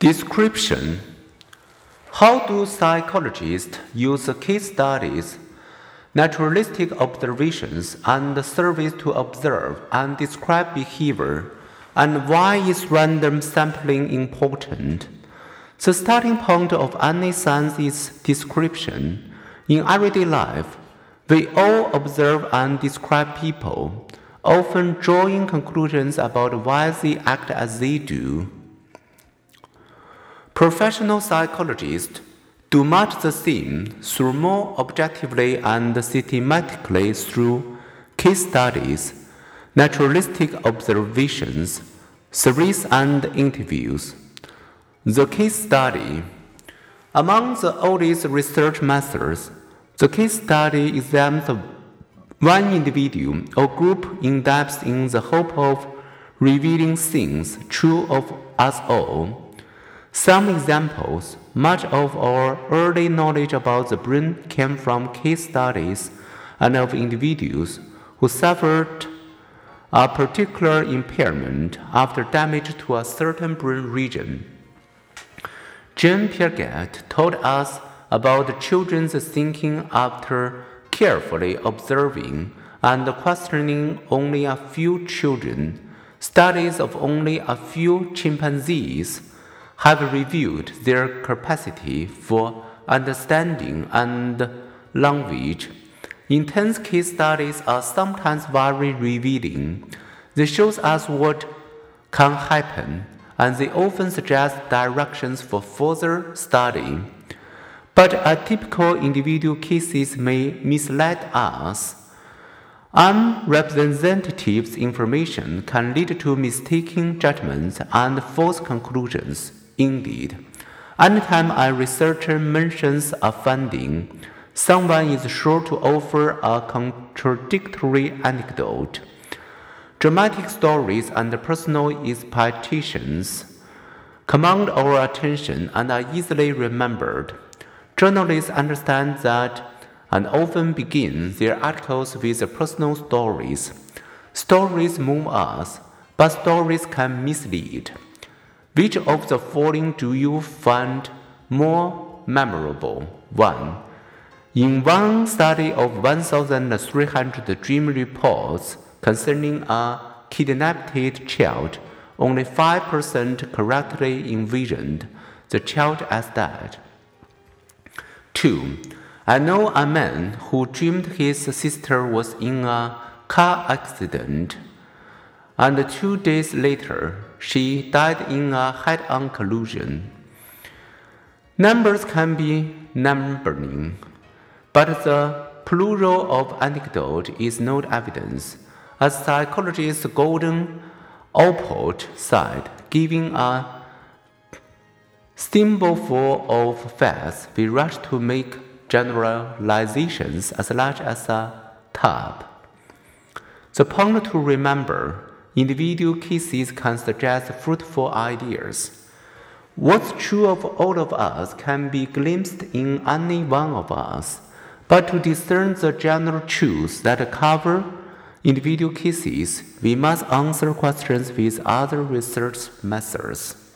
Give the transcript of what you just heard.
Description How do psychologists use case studies, naturalistic observations, and surveys to observe and describe behavior, and why is random sampling important? The starting point of any science is description. In everyday life, we all observe and describe people, often drawing conclusions about why they act as they do. Professional psychologists do much the same through more objectively and systematically through case studies, naturalistic observations, surveys, and interviews. The case study. Among the oldest research methods, the case study examines one individual or group in depth in the hope of revealing things true of us all. Some examples much of our early knowledge about the brain came from case studies and of individuals who suffered a particular impairment after damage to a certain brain region. Jean Piaget told us about children's thinking after carefully observing and questioning only a few children. Studies of only a few chimpanzees have reviewed their capacity for understanding and language. Intense case studies are sometimes very revealing. They show us what can happen, and they often suggest directions for further study. But atypical individual cases may mislead us. Unrepresentative information can lead to mistaken judgments and false conclusions. Indeed, anytime a researcher mentions a finding, someone is sure to offer a contradictory anecdote. Dramatic stories and personal expectations command our attention and are easily remembered. Journalists understand that and often begin their articles with personal stories. Stories move us, but stories can mislead. Which of the following do you find more memorable? 1. In one study of 1,300 dream reports concerning a kidnapped child, only 5% correctly envisioned the child as dead. 2. I know a man who dreamed his sister was in a car accident, and two days later she died in a head on collision. Numbers can be numbering, but the plural of anecdote is not evidence. As psychologist Gordon Allport said, giving a thimbleful of facts, we rush to make generalizations as large as a tub. The point to remember individual cases can suggest fruitful ideas. What's true of all of us can be glimpsed in any one of us, but to discern the general truths that cover individual cases, we must answer questions with other research methods.